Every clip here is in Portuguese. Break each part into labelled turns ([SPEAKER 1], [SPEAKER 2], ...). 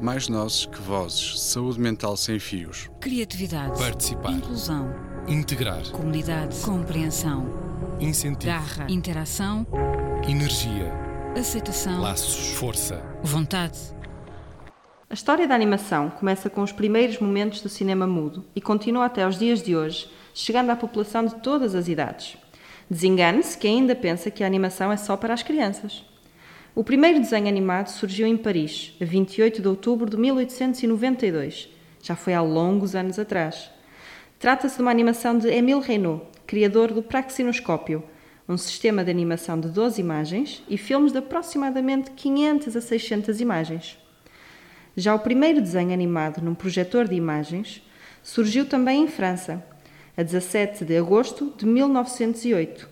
[SPEAKER 1] Mais nozes que vozes. Saúde mental sem fios.
[SPEAKER 2] Criatividade.
[SPEAKER 3] Participar.
[SPEAKER 2] Inclusão.
[SPEAKER 3] Integrar.
[SPEAKER 2] Comunidade. Compreensão.
[SPEAKER 3] Incentivo.
[SPEAKER 2] Garra. Interação.
[SPEAKER 3] Energia.
[SPEAKER 2] Aceitação.
[SPEAKER 3] Laços. Força.
[SPEAKER 2] Vontade.
[SPEAKER 4] A história da animação começa com os primeiros momentos do cinema mudo e continua até aos dias de hoje, chegando à população de todas as idades. Desengane-se que ainda pensa que a animação é só para as crianças. O primeiro desenho animado surgiu em Paris, a 28 de outubro de 1892. Já foi há longos anos atrás. Trata-se de uma animação de Émile Reynaud, criador do Praxinoscópio, um sistema de animação de 12 imagens e filmes de aproximadamente 500 a 600 imagens. Já o primeiro desenho animado num projetor de imagens surgiu também em França, a 17 de agosto de 1908.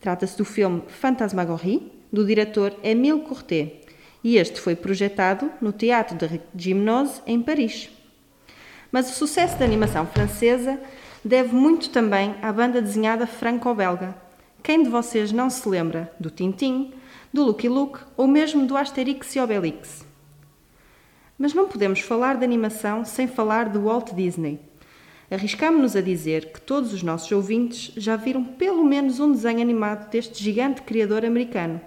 [SPEAKER 4] Trata-se do filme Fantasmagorie, do diretor Émile Courtet, e este foi projetado no Teatro de Gymnose, em Paris. Mas o sucesso da animação francesa deve muito também à banda desenhada franco-belga. Quem de vocês não se lembra do Tintin, do Lucky Luke ou mesmo do Asterix e Obelix? Mas não podemos falar de animação sem falar de Walt Disney. Arriscamos-nos a dizer que todos os nossos ouvintes já viram pelo menos um desenho animado deste gigante criador americano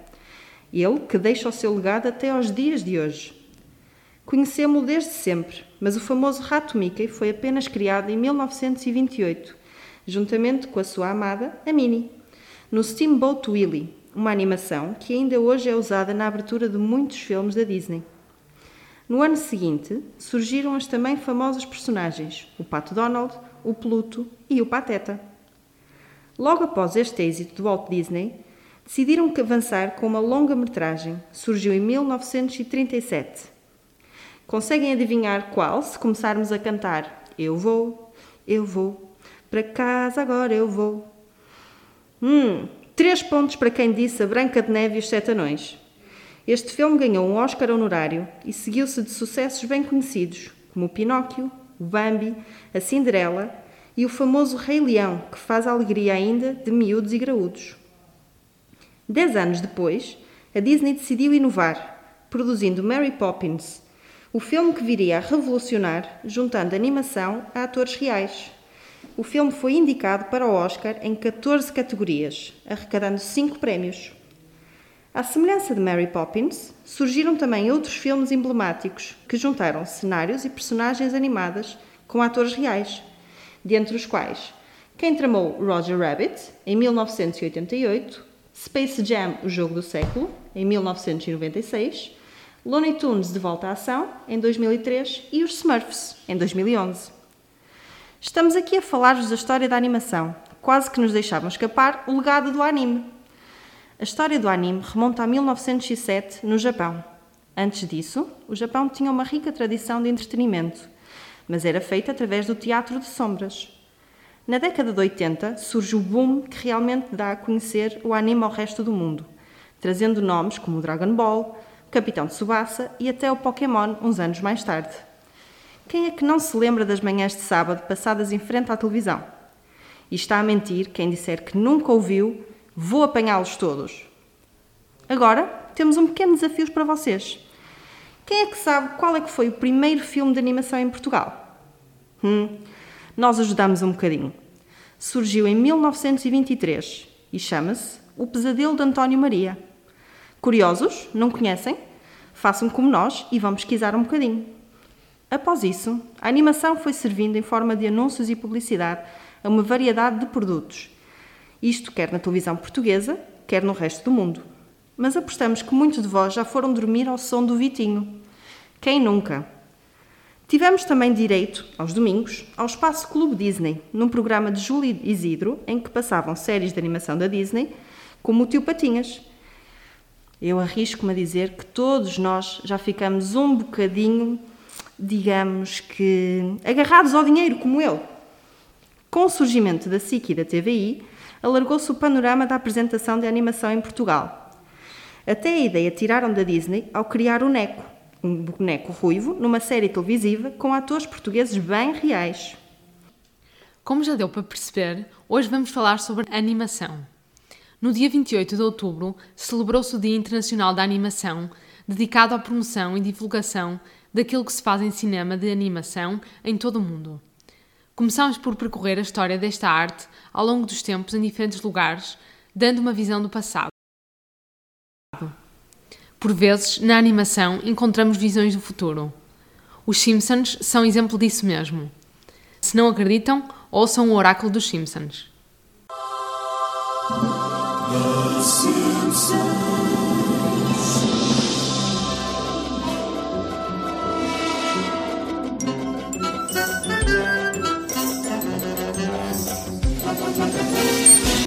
[SPEAKER 4] ele que deixa o seu legado até aos dias de hoje. Conhecemos-lo desde sempre, mas o famoso rato Mickey foi apenas criado em 1928, juntamente com a sua amada, a Minnie, no Steamboat Willie, uma animação que ainda hoje é usada na abertura de muitos filmes da Disney. No ano seguinte, surgiram as também famosas personagens, o Pato Donald, o Pluto e o Pateta. Logo após este êxito do Walt Disney, decidiram avançar com uma longa-metragem. Surgiu em 1937. Conseguem adivinhar qual se começarmos a cantar Eu vou, eu vou, para casa agora eu vou. Hum, três pontos para quem disse A Branca de Neve e os Sete Anões. Este filme ganhou um Oscar honorário e seguiu-se de sucessos bem conhecidos, como o Pinóquio, o Bambi, a Cinderela e o famoso Rei Leão, que faz a alegria ainda de miúdos e graúdos. Dez anos depois, a Disney decidiu inovar, produzindo Mary Poppins, o filme que viria a revolucionar, juntando animação a atores reais. O filme foi indicado para o Oscar em 14 categorias, arrecadando 5 prémios. À semelhança de Mary Poppins, surgiram também outros filmes emblemáticos que juntaram cenários e personagens animadas com atores reais, dentre os quais quem tramou Roger Rabbit, em 1988, Space Jam, o jogo do século, em 1996, Looney Tunes de volta à ação, em 2003 e os Smurfs, em 2011. Estamos aqui a falar-vos da história da animação, quase que nos deixavam escapar o legado do anime. A história do anime remonta a 1907, no Japão. Antes disso, o Japão tinha uma rica tradição de entretenimento, mas era feita através do teatro de sombras. Na década de 80 surge o boom que realmente dá a conhecer o anime ao resto do mundo, trazendo nomes como Dragon Ball, Capitão Tsubasa e até o Pokémon uns anos mais tarde. Quem é que não se lembra das manhãs de sábado passadas em frente à televisão? E está a mentir quem disser que nunca ouviu, vou apanhá-los todos. Agora temos um pequeno desafio para vocês. Quem é que sabe qual é que foi o primeiro filme de animação em Portugal? Hum, nós ajudamos um bocadinho. Surgiu em 1923 e chama-se O Pesadelo de António Maria. Curiosos? Não conhecem? Façam como nós e vão pesquisar um bocadinho. Após isso, a animação foi servindo em forma de anúncios e publicidade a uma variedade de produtos. Isto quer na televisão portuguesa, quer no resto do mundo. Mas apostamos que muitos de vós já foram dormir ao som do Vitinho. Quem nunca? Tivemos também direito, aos domingos, ao Espaço Clube Disney, num programa de Júlio Isidro, em que passavam séries de animação da Disney, como o Tio Patinhas. Eu arrisco-me a dizer que todos nós já ficamos um bocadinho, digamos que, agarrados ao dinheiro, como eu. Com o surgimento da SIC e da TVI, alargou-se o panorama da apresentação de animação em Portugal. Até a ideia tiraram da Disney ao criar o NECO, um boneco ruivo numa série televisiva com atores portugueses bem reais.
[SPEAKER 5] Como já deu para perceber, hoje vamos falar sobre animação. No dia 28 de outubro celebrou-se o Dia Internacional da Animação, dedicado à promoção e divulgação daquilo que se faz em cinema de animação em todo o mundo. Começamos por percorrer a história desta arte ao longo dos tempos em diferentes lugares, dando uma visão do passado. Por vezes, na animação, encontramos visões do futuro. Os Simpsons são exemplo disso mesmo. Se não acreditam, ouçam o oráculo dos Simpsons.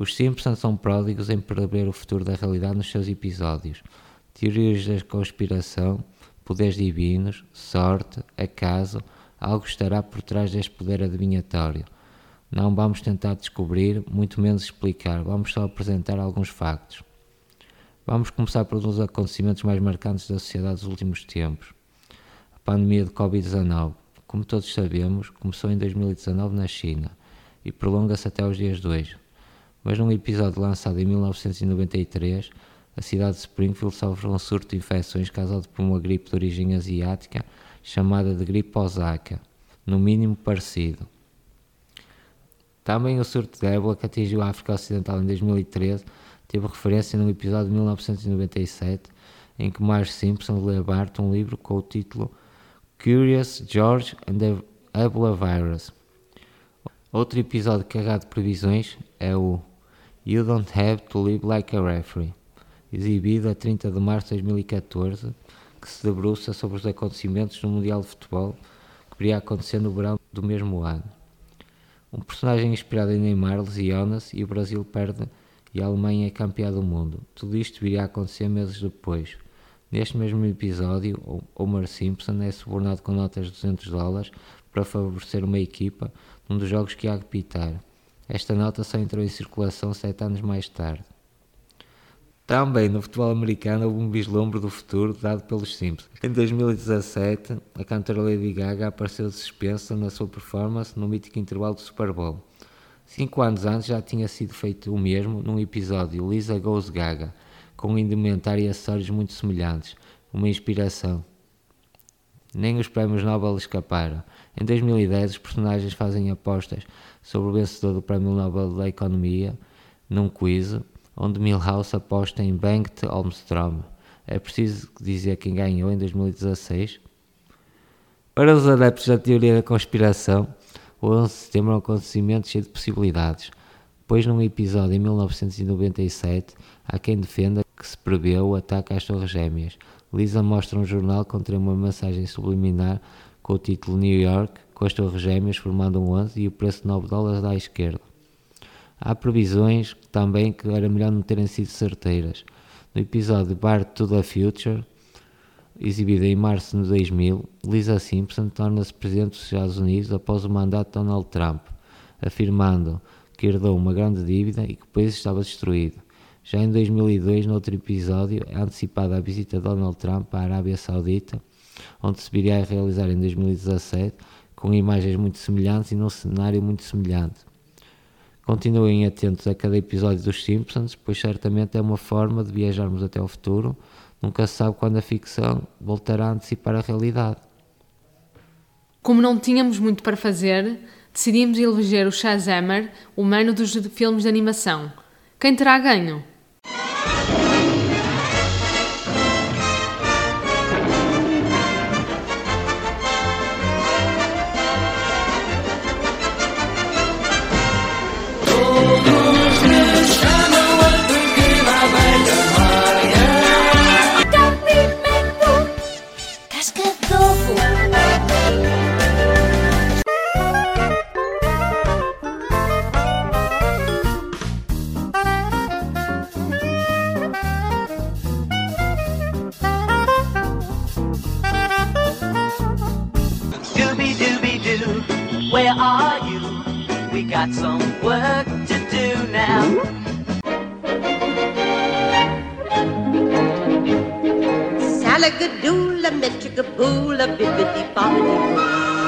[SPEAKER 6] Os Simpsons são pródigos em prever o futuro da realidade nos seus episódios. Teorias da conspiração, poderes divinos, sorte, acaso, algo estará por trás deste poder adivinhatório. Não vamos tentar descobrir, muito menos explicar, vamos só apresentar alguns factos. Vamos começar por um dos acontecimentos mais marcantes da sociedade dos últimos tempos. A pandemia de Covid-19, como todos sabemos, começou em 2019 na China e prolonga-se até os dias de hoje. Mas num episódio lançado em 1993, a cidade de Springfield sofre um surto de infecções causado por uma gripe de origem asiática chamada de gripe Osaka, no mínimo parecido. Também o surto de ébola que atingiu a África Ocidental em 2013 teve referência num episódio de 1997 em que Marge Simpson lê a um livro com o título Curious George and the Ebola Virus. Outro episódio carregado de previsões é o You Don't Have to Live Like a Referee, exibido a 30 de março de 2014, que se debruça sobre os acontecimentos no Mundial de Futebol que viria a acontecer no verão do mesmo ano. Um personagem inspirado em Neymar lesiona-se e o Brasil perde e a Alemanha é campeã do mundo. Tudo isto viria a acontecer meses depois. Neste mesmo episódio, Homer Simpson é subornado com notas de 200 dólares para favorecer uma equipa num dos jogos que há de pitar. Esta nota só entrou em circulação sete anos mais tarde. Também no futebol americano houve um vislumbre do futuro dado pelos Simpsons. Em 2017, a cantora Lady Gaga apareceu suspensa na sua performance no mítico intervalo do Super Bowl. Cinco anos antes já tinha sido feito o mesmo num episódio Lisa Goes Gaga, com um indumentário e acessórios muito semelhantes, uma inspiração. Nem os prémios Nobel escaparam. Em 2010, os personagens fazem apostas sobre o vencedor do Prémio Nobel da Economia num quiz onde Milhouse aposta em Bengt Holmstrom. É preciso dizer quem ganhou em 2016? Para os adeptos da teoria da conspiração, o 11 de setembro é um acontecimento cheio de possibilidades, pois num episódio em 1997 há quem defenda que se prevê o ataque às Torres Gêmeas. Lisa mostra um jornal contém uma mensagem subliminar com o título New York, com as Torres Gêmeas formando um 11 e o preço de 9 dólares à esquerda. Há previsões também que era melhor não terem sido certeiras. No episódio Bar to the Future, exibido em março de 2000, Lisa Simpson torna-se presidente dos Estados Unidos após o mandato de Donald Trump, afirmando que herdou uma grande dívida e que o país estava destruído. Já em 2002, noutro episódio, é antecipada a visita de Donald Trump à Arábia Saudita, onde se viria a realizar em 2017, com imagens muito semelhantes e num cenário muito semelhante. Continuem atentos a cada episódio dos Simpsons, pois certamente é uma forma de viajarmos até ao futuro. Nunca se sabe quando a ficção voltará a antecipar a realidade.
[SPEAKER 5] Como não tínhamos muito para fazer, decidimos eleger o Shazammer, o mano dos filmes de animação. Quem terá ganho?
[SPEAKER 7] Where are you? We got some work to do now.
[SPEAKER 8] Salagadoola, metricaboola, bibbidi bobbidi boo.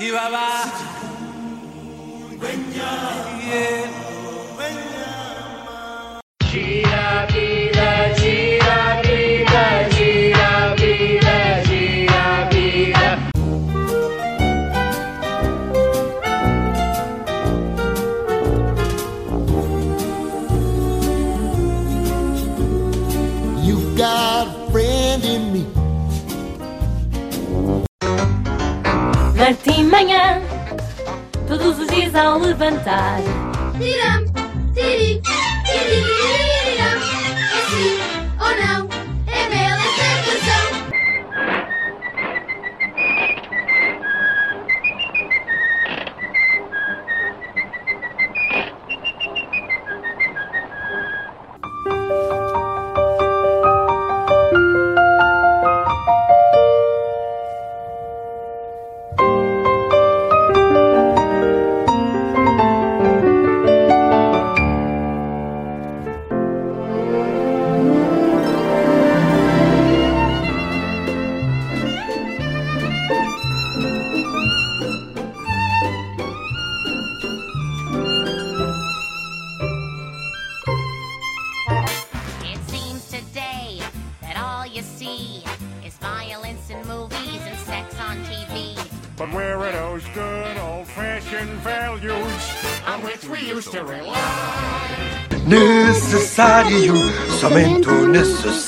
[SPEAKER 9] Si va
[SPEAKER 10] va. Manhã, todos os dias ao levantar.
[SPEAKER 11] Tiram,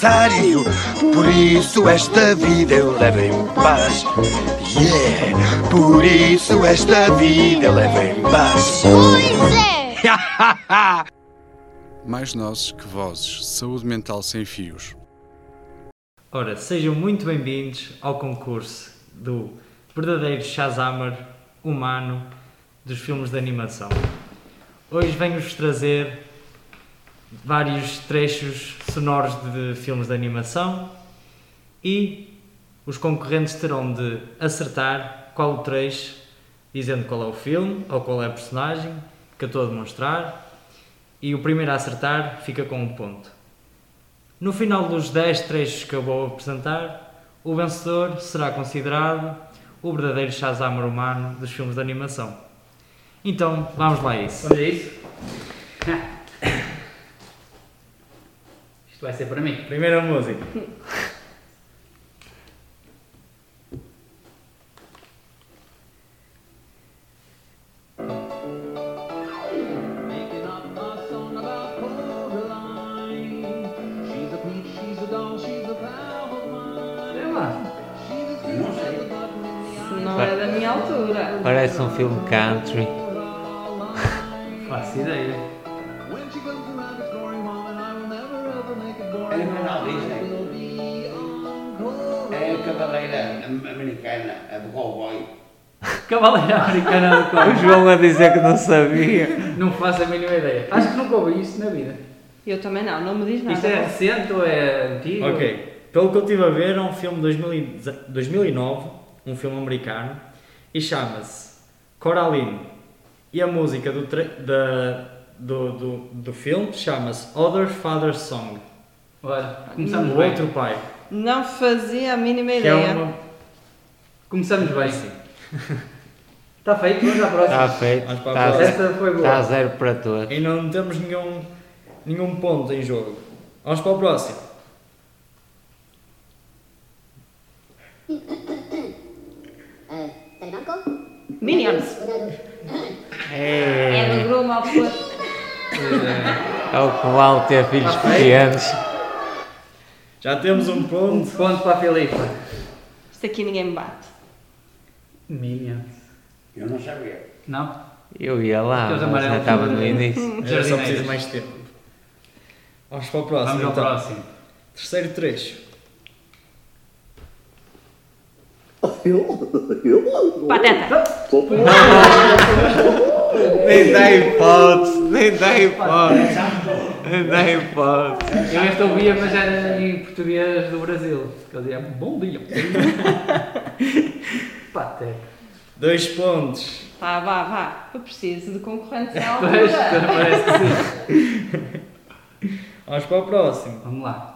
[SPEAKER 9] necessário. Por isso esta vida eu levo em paz. Yeah, por isso esta vida eu levo em paz.
[SPEAKER 11] Pois é!
[SPEAKER 1] Mais nozes que vozes. Saúde mental sem fios.
[SPEAKER 12] Ora, sejam muito bem-vindos ao concurso do verdadeiro Shazammer humano dos filmes de animação. Hoje venho-vos trazer vários trechos sonoros de filmes de animação e os concorrentes terão de acertar qual o trecho, dizendo qual é o filme ou qual é a personagem que eu estou a demonstrar e o primeiro a acertar fica com um ponto. No final dos 10 trechos que eu vou apresentar, o vencedor será considerado o verdadeiro Shazam humano dos filmes de animação. Então, vamos lá a isso.
[SPEAKER 13] Vamos a isso? Isto vai ser para mim.
[SPEAKER 12] Primeira música.
[SPEAKER 13] Sei lá. Não sei.
[SPEAKER 4] Não é da minha altura.
[SPEAKER 6] Parece um filme country.
[SPEAKER 14] Cavaleira americana, a do cowboy.
[SPEAKER 13] Cavaleira Americana do
[SPEAKER 6] O
[SPEAKER 13] Cowboy.
[SPEAKER 6] João a dizer que não sabia.
[SPEAKER 13] Não faço a mínima ideia. Acho que nunca ouvi isso na vida.
[SPEAKER 4] Eu também não, não me diz nada.
[SPEAKER 13] Isto é recente ou é antigo?
[SPEAKER 12] Ok. Pelo que eu estive a ver, é um filme de 2010 2009, um filme americano, e chama-se Coraline. E a música do, da, do, do, do filme chama-se Other Father's Song.
[SPEAKER 13] Olha, começamos
[SPEAKER 12] o
[SPEAKER 13] bem.
[SPEAKER 12] outro pai.
[SPEAKER 4] Não fazia a mínima
[SPEAKER 12] é
[SPEAKER 4] ideia.
[SPEAKER 12] uma.
[SPEAKER 13] Começamos bem. Está feito, vamos à próxima.
[SPEAKER 6] Está feito.
[SPEAKER 12] A
[SPEAKER 6] Está
[SPEAKER 12] próxima.
[SPEAKER 13] Esta foi boa.
[SPEAKER 6] Está a zero para todos.
[SPEAKER 12] E não temos nenhum, nenhum ponto em jogo. Vamos para o próximo.
[SPEAKER 4] Minions. É do
[SPEAKER 6] É,
[SPEAKER 4] grupo mal pessoa.
[SPEAKER 6] é o que vale ter filhos pequenos.
[SPEAKER 12] Já temos um
[SPEAKER 13] Um
[SPEAKER 12] ponto.
[SPEAKER 13] ponto para a Filipa.
[SPEAKER 4] Isto aqui ninguém me bate.
[SPEAKER 13] Minions.
[SPEAKER 14] Eu não sabia.
[SPEAKER 13] Não?
[SPEAKER 6] Eu ia lá, mas já estava no início.
[SPEAKER 12] Era só preciso mais tempo. Vamos para o próximo.
[SPEAKER 13] Vamos ao
[SPEAKER 12] então.
[SPEAKER 13] próximo.
[SPEAKER 12] Terceiro trecho.
[SPEAKER 4] Pateta.
[SPEAKER 6] Nem dá hipótese, nem dá hipótese. Nem dá hipótese.
[SPEAKER 13] Eu este ouvia, mas era em português do Brasil. Que ele dizia bom dia. Pateta.
[SPEAKER 12] Dois pontos.
[SPEAKER 4] Vá, vá, vá. Eu preciso de concorrentes à
[SPEAKER 13] Pois,
[SPEAKER 4] altura.
[SPEAKER 13] parece que sim.
[SPEAKER 12] Vamos para o próximo.
[SPEAKER 13] Vamos lá.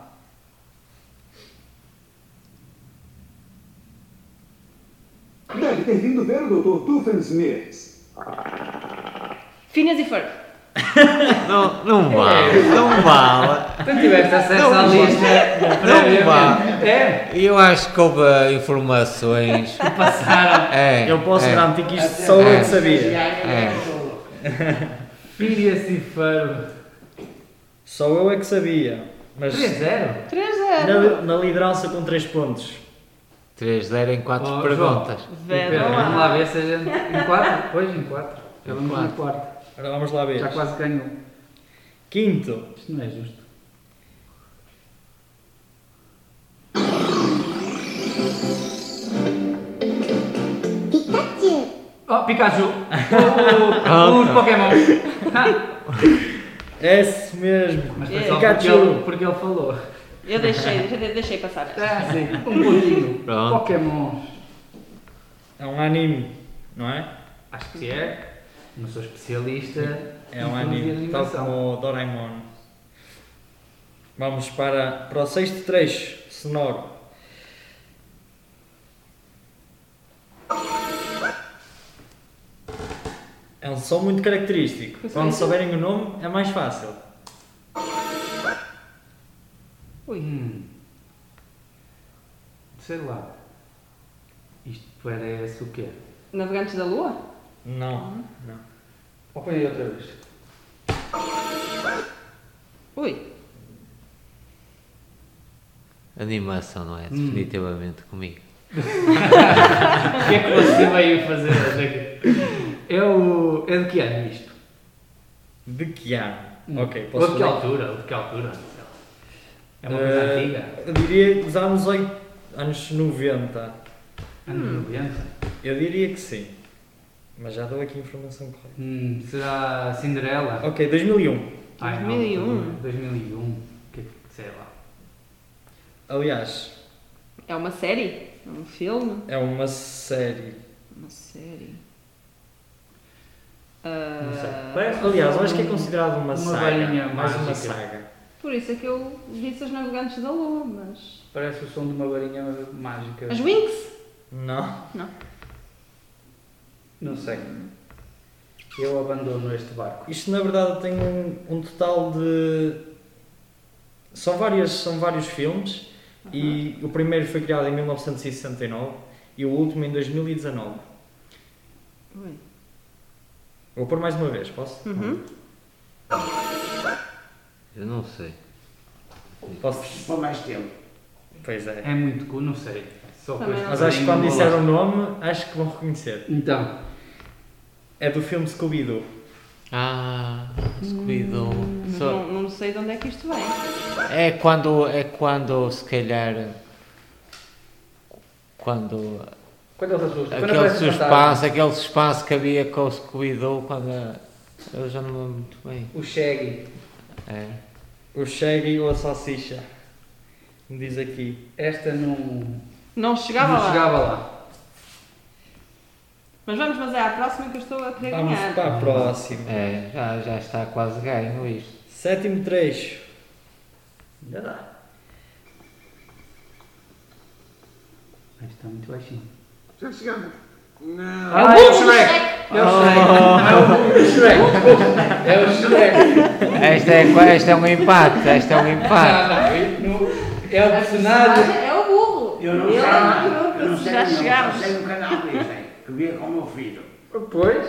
[SPEAKER 15] Deve ter vindo ver o Dr. Tuffensmith.
[SPEAKER 4] Phineas e Ferb.
[SPEAKER 6] Não, não vale, não vale.
[SPEAKER 13] Tu tiveste acesso
[SPEAKER 6] Não
[SPEAKER 13] à lista
[SPEAKER 6] Não vale.
[SPEAKER 13] É.
[SPEAKER 6] E eu acho que houve eh, informações.
[SPEAKER 13] Que passaram.
[SPEAKER 6] É,
[SPEAKER 12] Eu posso
[SPEAKER 6] é.
[SPEAKER 12] garantir que isto só eu
[SPEAKER 6] É.
[SPEAKER 12] que sabia.
[SPEAKER 6] É.
[SPEAKER 13] Phineas e Ferb.
[SPEAKER 12] Só eu é que sabia. Mas
[SPEAKER 13] 3-0.
[SPEAKER 4] 3-0.
[SPEAKER 12] na, na liderança com 3 pontos.
[SPEAKER 6] 3-0 em 4
[SPEAKER 13] Oh,
[SPEAKER 6] perguntas.
[SPEAKER 13] Pedro, Vamos lá ver se a gente. Em 4? Hoje em 4. Já vamos no
[SPEAKER 6] quatro.
[SPEAKER 13] quarto.
[SPEAKER 12] Agora vamos lá ver.
[SPEAKER 13] Já quase ganhou.
[SPEAKER 12] Quinto.
[SPEAKER 13] Isto não é justo.
[SPEAKER 11] Pikachu.
[SPEAKER 13] Oh, Pikachu! O, o, os Pokémon!
[SPEAKER 12] É esse mesmo.
[SPEAKER 13] Mas foi só porque
[SPEAKER 12] Pikachu.
[SPEAKER 13] ele, porque ele falou.
[SPEAKER 4] Eu deixei, já deixei passar.
[SPEAKER 13] Ah, sim, um pouquinho.
[SPEAKER 12] Pronto.
[SPEAKER 13] Pokémon.
[SPEAKER 12] É um anime, não é?
[SPEAKER 13] Acho que é. Não sou especialista.
[SPEAKER 12] É um anime, tal como o Doraemon. Vamos para, para o sexto trecho sonoro. É um som muito característico. Quando souberem o nome, é mais fácil.
[SPEAKER 13] Hum. Sei lá. Isto parece o quê?
[SPEAKER 4] Navegantes da Lua?
[SPEAKER 12] Não, não.
[SPEAKER 13] Ou põe aí outra vez.
[SPEAKER 4] Ui.
[SPEAKER 6] Animação não é definitivamente comigo.
[SPEAKER 13] O que é que você veio fazer hoje aqui? É, o... é de que ano isto?
[SPEAKER 12] De que ano?
[SPEAKER 13] Hum.
[SPEAKER 12] Ok, posso
[SPEAKER 13] Ou de que
[SPEAKER 12] fazer?
[SPEAKER 13] altura? Ou de que altura? É uma coisa
[SPEAKER 12] Eh,
[SPEAKER 13] antiga?
[SPEAKER 12] Eu diria dos anos, oit- anos 90.
[SPEAKER 13] Anos 90?
[SPEAKER 12] Eu diria que sim. Mas já dou aqui a informação correta.
[SPEAKER 13] Hum, será Cinderela?
[SPEAKER 12] Ok, 2001.
[SPEAKER 13] Ai, não,
[SPEAKER 4] 2001.
[SPEAKER 13] 2001. Que, sei lá.
[SPEAKER 12] Aliás,
[SPEAKER 4] É uma série? Um filme?
[SPEAKER 12] é uma série.
[SPEAKER 4] Uma série.
[SPEAKER 12] Não sei.
[SPEAKER 4] Ah,
[SPEAKER 12] aliás, eu acho que é considerado uma,
[SPEAKER 13] Uma
[SPEAKER 12] saga. mais uma saga.
[SPEAKER 4] Por isso é que eu disse os Navegantes da Lua, mas.
[SPEAKER 13] Parece o som de uma varinha mágica.
[SPEAKER 4] As Winx?
[SPEAKER 12] Não.
[SPEAKER 4] Não.
[SPEAKER 13] Não sei. Eu abandono este barco.
[SPEAKER 12] Isto na verdade tem um, um total de. São, várias, são vários filmes e o primeiro foi criado em 1969 e o último em 2019.
[SPEAKER 4] Ui.
[SPEAKER 12] Vou pôr mais uma vez, posso?
[SPEAKER 4] Uhum.
[SPEAKER 6] Eu não sei.
[SPEAKER 12] Posso?
[SPEAKER 14] Por mais tempo.
[SPEAKER 12] Pois é.
[SPEAKER 13] É muito cool, não sei. Só
[SPEAKER 4] Também não
[SPEAKER 12] Mas acho que quando disser o nome, acho que vão reconhecer.
[SPEAKER 13] Então.
[SPEAKER 12] É do filme Scooby-Doo.
[SPEAKER 6] Ah, Scooby-Doo. Só-
[SPEAKER 4] não, não sei de onde é que isto vem.
[SPEAKER 6] É quando, é quando se calhar. Quando.
[SPEAKER 13] Quando ele assusta. Quando
[SPEAKER 6] Aquele
[SPEAKER 13] aparece o
[SPEAKER 6] suspense, aquele suspense que havia com o Scooby-Doo quando. Eu já não me lembro muito bem.
[SPEAKER 13] O Shaggy.
[SPEAKER 6] É.
[SPEAKER 12] O Shaggy ou a Salsicha. Me diz aqui.
[SPEAKER 13] Esta não.
[SPEAKER 4] Não chegava
[SPEAKER 13] não
[SPEAKER 4] lá.
[SPEAKER 13] chegava lá.
[SPEAKER 4] Mas vamos fazer à próxima que eu estou a querer
[SPEAKER 12] Vamos
[SPEAKER 4] ganhar.
[SPEAKER 12] para a próxima.
[SPEAKER 6] É, já, já está quase ganho isto.
[SPEAKER 12] Sétimo trecho.
[SPEAKER 13] Ainda dá. Mas está muito baixinho.
[SPEAKER 16] Já chegamos. Não.
[SPEAKER 13] Ah, é o Shrek! É o Shrek! É o Shrek! É o Shrek!
[SPEAKER 6] Esta é, esta é um empate, esta é um empate.
[SPEAKER 13] Não, não, não. É o personagem.
[SPEAKER 4] É o burro.
[SPEAKER 14] Eu não sei,
[SPEAKER 4] é
[SPEAKER 14] não.
[SPEAKER 4] o
[SPEAKER 14] Eu não sei,
[SPEAKER 4] Já
[SPEAKER 14] não.
[SPEAKER 4] chegámos.
[SPEAKER 14] Eu sei no canal Disney, que via com o meu filho.
[SPEAKER 13] Pois,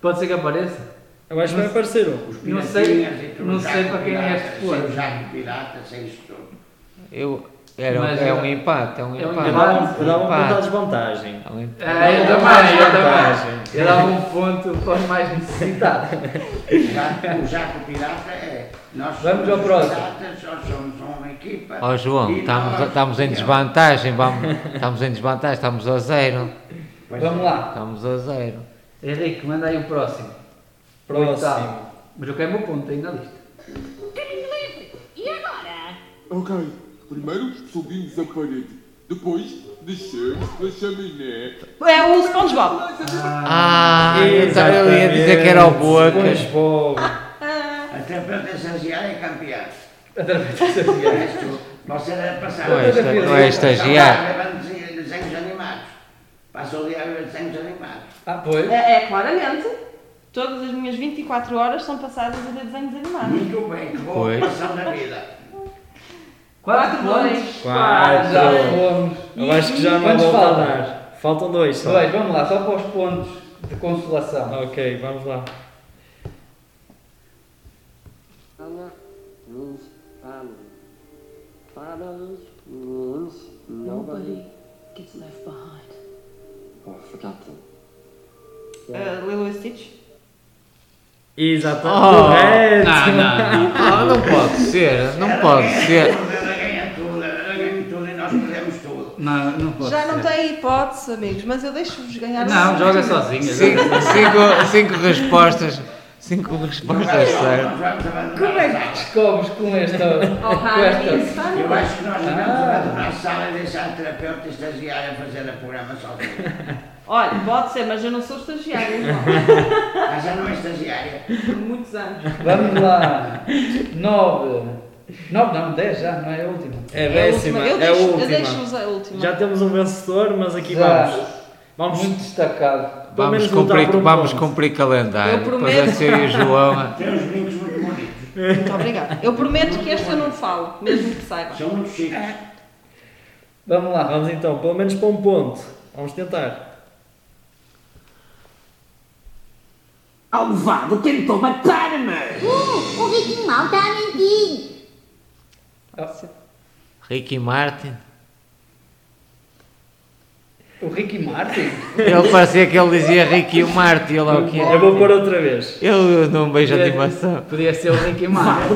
[SPEAKER 13] pode ser que apareça.
[SPEAKER 12] Eu acho que vai aparecer um.
[SPEAKER 14] Os
[SPEAKER 13] Não sei- não sei para quem é este plano.
[SPEAKER 14] Sem o Jaco Pirata, sem isso tudo.
[SPEAKER 6] Eu, era,
[SPEAKER 13] Mas
[SPEAKER 6] é
[SPEAKER 13] eu-
[SPEAKER 6] um empate, é um
[SPEAKER 13] é
[SPEAKER 6] empate.
[SPEAKER 12] Eu dava, eu dava um ponto à desvantagem.
[SPEAKER 6] É um.
[SPEAKER 13] Ah, eu também, eu também. Eu dava um ponto para os mais necessitados.
[SPEAKER 14] O Jaco- O Jaco Pirata é. Nós
[SPEAKER 13] Vamos
[SPEAKER 14] somos
[SPEAKER 13] ao próximo.
[SPEAKER 14] piratas, nós somos uma equipa.
[SPEAKER 6] Ó João,
[SPEAKER 14] e
[SPEAKER 6] estamos,
[SPEAKER 14] nós-
[SPEAKER 6] estamos em desvantagem, vamos, estamos em desvantagem, estamos a zero.
[SPEAKER 14] Pois
[SPEAKER 13] Vamos
[SPEAKER 14] é.
[SPEAKER 13] lá.
[SPEAKER 6] Estamos a zero.
[SPEAKER 13] Henrique, manda aí o próximo. O
[SPEAKER 12] Próximo.
[SPEAKER 13] oitavo. Mas eu quero o meu ponto aí na lista.
[SPEAKER 10] E agora?
[SPEAKER 16] Ok, primeiro subimos a parede. Depois descemos pela chaminé.
[SPEAKER 4] É o SpongeBob.
[SPEAKER 6] Ah, então eu ia dizer que era o Boca.
[SPEAKER 12] SpongeBob.
[SPEAKER 14] Até para estagiar é campeão.
[SPEAKER 13] Através dessa viagem.
[SPEAKER 14] Resto, Você deve passar.
[SPEAKER 6] Não é esta- não é estagiário.
[SPEAKER 14] Levando desenhos animados. Passa o dia a ver desenhos animados.
[SPEAKER 13] Ah, pois.
[SPEAKER 4] É, é claramente. Todas as minhas 24 horas são passadas a ver desenhos animados.
[SPEAKER 14] Muito bem, que boa
[SPEAKER 6] Pois.
[SPEAKER 14] da vida.
[SPEAKER 4] Quatro, dois.
[SPEAKER 13] Ah, já fomos.
[SPEAKER 12] Eu acho que já não volta a
[SPEAKER 13] faltam?
[SPEAKER 12] dois só.
[SPEAKER 13] Dois, vamos lá, só para os pontos de consolação.
[SPEAKER 12] Ok, vamos lá.
[SPEAKER 15] Anna means family. Fathers means nobody
[SPEAKER 10] gets left behind.
[SPEAKER 15] or forgotten.
[SPEAKER 4] Uh, Lilo e Stitch?
[SPEAKER 12] Exato.
[SPEAKER 6] Oh, não, não, não, não pode ser, não pode ser.
[SPEAKER 14] Ela ganha tudo, ela ganha tudo e nós perdemos tudo.
[SPEAKER 13] Não, não pode
[SPEAKER 4] Já
[SPEAKER 13] ser.
[SPEAKER 4] não tem hipótese, amigos, mas eu deixo-vos ganhar
[SPEAKER 13] Não, joga sozinha.
[SPEAKER 6] Cinco, cinco, cinco respostas, cinco respostas certas.
[SPEAKER 13] Como é que descobres com esta.
[SPEAKER 4] Oh,
[SPEAKER 13] com esta...
[SPEAKER 14] Eu acho que nós devemos
[SPEAKER 13] Ah.
[SPEAKER 14] a sala e deixar a terapeuta e estagiária fazer a programa sozinha.
[SPEAKER 4] Olha, pode ser, mas eu não sou estagiária, irmão.
[SPEAKER 14] Mas já não é estagiária.
[SPEAKER 4] Por muitos anos.
[SPEAKER 13] Vamos lá. Nove. Nove não, dez já, não é a última.
[SPEAKER 12] É a
[SPEAKER 4] É a
[SPEAKER 12] décima,
[SPEAKER 4] última. Eu
[SPEAKER 12] é a última.
[SPEAKER 4] deixo-vos a última.
[SPEAKER 12] Já temos um vencedor, mas aqui
[SPEAKER 13] Já.
[SPEAKER 12] vamos. Vamos.
[SPEAKER 13] Muito destacado.
[SPEAKER 12] Pelo
[SPEAKER 6] Vamos cumprir,
[SPEAKER 12] um
[SPEAKER 6] vamos
[SPEAKER 12] ponto.
[SPEAKER 6] cumprir calendário.
[SPEAKER 4] Eu prometo.
[SPEAKER 6] Depois e o João.
[SPEAKER 14] Tem uns brincos muito bonitos.
[SPEAKER 4] Muito obrigada. Eu prometo que este eu não falo, mesmo que saiba.
[SPEAKER 14] São muito chiques.
[SPEAKER 13] Vamos lá.
[SPEAKER 12] Vamos então, pelo menos para um ponto. Vamos tentar.
[SPEAKER 14] Alvado tentou matar-me!
[SPEAKER 11] Uh, o Riquinho Mau está a mentir.
[SPEAKER 6] Ricky Martin.
[SPEAKER 13] O Ricky Martin?
[SPEAKER 6] Ele parecia que ele dizia Ricky Martin, ele é o que é.
[SPEAKER 12] Eu vou pôr outra vez.
[SPEAKER 6] Eu não vejo animação.
[SPEAKER 13] Podia ser o Ricky Martin.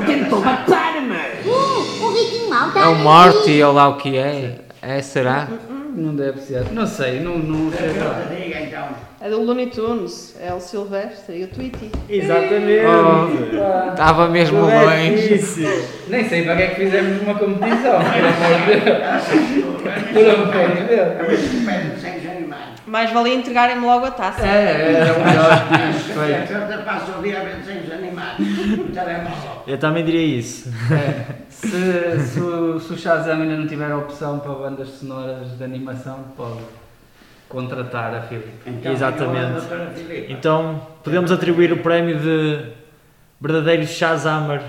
[SPEAKER 11] Uh, o Mau está
[SPEAKER 6] É o
[SPEAKER 11] mentir.
[SPEAKER 6] Morty, ele lá o que é. É, será?
[SPEAKER 13] Não deve ser. Não sei, não, não sei.
[SPEAKER 14] Diga então.
[SPEAKER 4] É do Looney Tunes, é o Silvestre e o Tweety.
[SPEAKER 12] Exatamente.
[SPEAKER 6] Oh, Estava mesmo longe.
[SPEAKER 12] Corretíssimo.
[SPEAKER 13] Nem sei para que é que fizemos uma competição, pelo amor de Deus. Pelo amor de Deus.
[SPEAKER 4] Mais valia entregarem-me logo a taça.
[SPEAKER 13] É, era o melhor.
[SPEAKER 14] A terapeuta passa o dia a ver desenhos animados. No telemóvel.
[SPEAKER 12] Eu também diria isso.
[SPEAKER 13] Se, se, o- se o Shazam ainda não tiver opção para bandas sonoras de animação, pode contratar a Philip.
[SPEAKER 14] Então,
[SPEAKER 12] Exatamente.
[SPEAKER 14] eu.
[SPEAKER 12] Então, podemos atribuir o prémio de verdadeiro Shazammer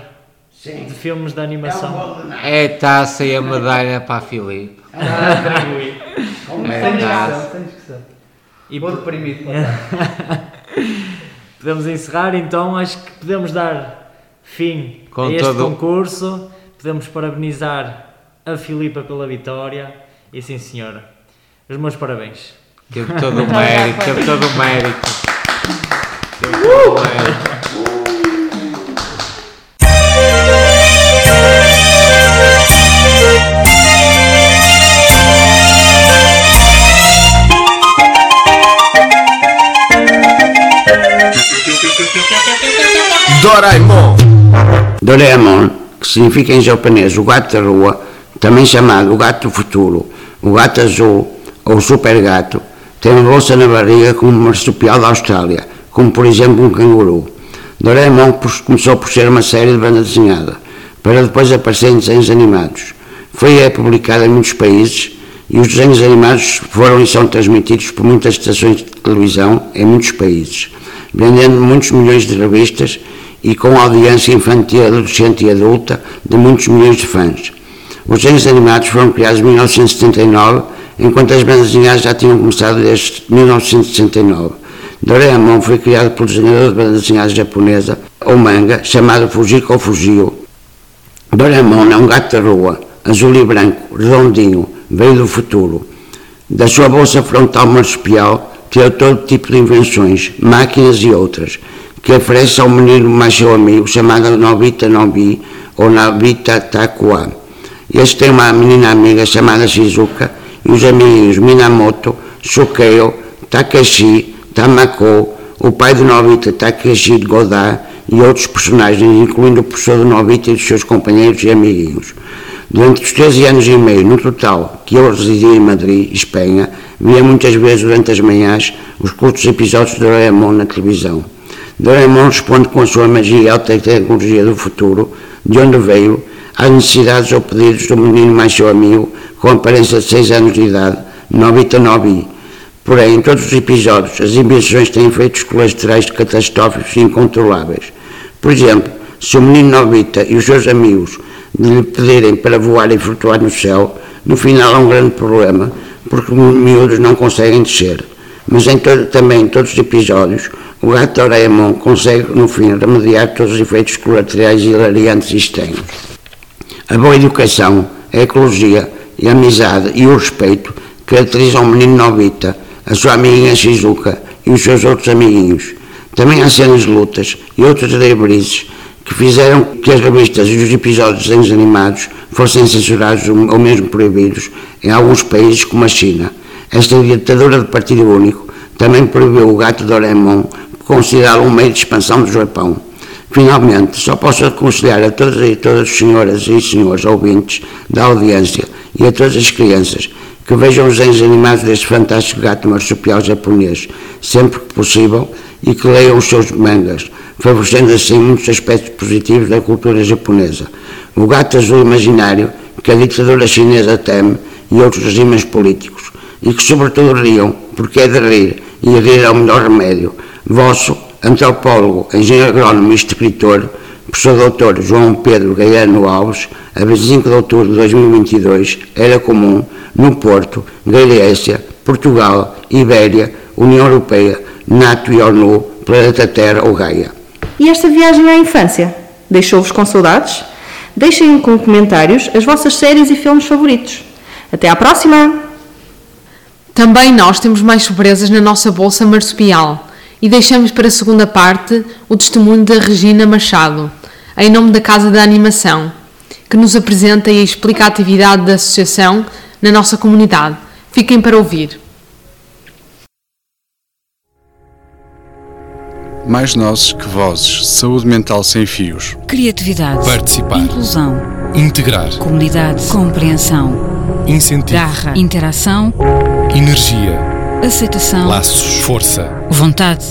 [SPEAKER 14] Sim.
[SPEAKER 12] de filmes de
[SPEAKER 14] É
[SPEAKER 12] animação.
[SPEAKER 6] É a taça e a medalha para a Filipe.
[SPEAKER 12] Atribuir.
[SPEAKER 14] Com
[SPEAKER 6] É taça.
[SPEAKER 13] discussão.
[SPEAKER 12] E
[SPEAKER 13] Vou deprimido.
[SPEAKER 12] podemos encerrar então, acho que podemos dar fim
[SPEAKER 6] Com
[SPEAKER 12] a este
[SPEAKER 6] todo-
[SPEAKER 12] concurso. Podemos parabenizar a Filipa pela vitória e sim senhora. Os meus parabéns.
[SPEAKER 6] Teve todo o mérito, teve todo o mérito. Teve todo o mérito.
[SPEAKER 9] Doraemon.
[SPEAKER 14] Doraemon, que significa em japonês o gato da rua, também chamado o gato do futuro, o gato azul ou super gato, tem uma bolsa na barriga como um marsupial da Austrália, como por exemplo um canguru. Doraemon começou por ser uma série de banda desenhada, para depois aparecer em desenhos animados. Foi é, publicada em muitos países e os desenhos animados foram e são transmitidos por muitas estações de televisão em muitos países, vendendo muitos milhões de revistas e com audiência infantil, adolescente e adulta de muitos milhões de fãs. Os desenhos animados foram criados em 1979, enquanto as bandas desenhadas já tinham começado desde 1969. Doraemon foi criado pelo desenhador de bandas desenhadas japonesa, ou manga, chamado Fujiko Fujio. Doraemon é um gato da rua, azul e branco, redondinho, veio do futuro. Da sua bolsa frontal marsupial tirou todo tipo de invenções, máquinas e outras, que oferece ao menino mais seu amigo, chamado Nobita Nobi ou Nobita Takua. Este tem uma menina amiga chamada Shizuka e os amiguinhos Minamoto, Sukeo, Takashi, Tamako, o pai de Nobita, Takashi Godá e outros personagens, incluindo o professor de Nobita e dos seus companheiros e amiguinhos. Durante os 13 anos e meio, no total, que eu residia em Madrid, Espanha, via muitas vezes durante as manhãs os curtos episódios de Doraemon na televisão. Doraemon responde com a sua magia alta tecnologia do futuro, de onde veio, às necessidades ou pedidos do menino mais seu amigo, com aparência de 6 anos de idade, Nobita Nobi. Porém, em todos os episódios, as invenções têm efeitos colaterais catastróficos e incontroláveis. Por exemplo, se o menino Nobita e os seus amigos lhe pedirem para voar e flutuar no céu, no final há um grande problema, porque os miúdos não conseguem descer. Mas em todo, também em todos os episódios, o gato Doraemon consegue, no fim, remediar todos os efeitos colaterais hilariantes e estranhos. A boa educação, a ecologia, a amizade e o respeito caracterizam o menino Nobita, a sua amiguinha Shizuka e os seus outros amiguinhos. Também há cenas de lutas e outras deibrizes que fizeram que as revistas e os episódios de desenhos animados fossem censurados ou mesmo proibidos em alguns países como a China. Esta ditadura de partido único também proibiu o gato Doraemon, considerado um meio de expansão do Japão. Finalmente, só posso aconselhar a todas e todas as senhoras e senhores ouvintes da audiência e a todas as crianças que vejam os desenhos animados deste fantástico gato marsupial japonês, sempre que possível, e que leiam os seus mangas, favorecendo assim muitos aspectos positivos da cultura japonesa. O gato azul imaginário que a ditadura chinesa teme e outros regimes políticos, e que sobretudo riam, porque é de rir, e rir é o melhor remédio. Vosso antropólogo, engenheiro agrónomo e escritor, professor doutor João Pedro Gaiano Alves, a 25 de outubro de 2022, era comum, no Porto, Grécia, Portugal, Ibéria, União Europeia, NATO e ONU, Planeta Terra ou Gaia.
[SPEAKER 4] E esta viagem à infância? Deixou-vos com saudades? Deixem com comentários as vossas séries e filmes favoritos. Até à próxima!
[SPEAKER 5] Também nós temos mais surpresas na nossa bolsa marsupial e deixamos para a segunda parte o testemunho da Regina Machado, em nome da Casa da Animação, que nos apresenta e explica a atividade da associação na nossa comunidade. Fiquem para ouvir.
[SPEAKER 1] Mais nozes que vozes. Saúde mental sem fios.
[SPEAKER 2] Criatividade.
[SPEAKER 3] Participar.
[SPEAKER 2] Inclusão.
[SPEAKER 3] Integrar.
[SPEAKER 2] Comunidade. Compreensão.
[SPEAKER 3] Incentivo.
[SPEAKER 2] Garra. Interação.
[SPEAKER 3] Energia.
[SPEAKER 2] Aceitação.
[SPEAKER 3] Laços. Força.
[SPEAKER 2] Vontade.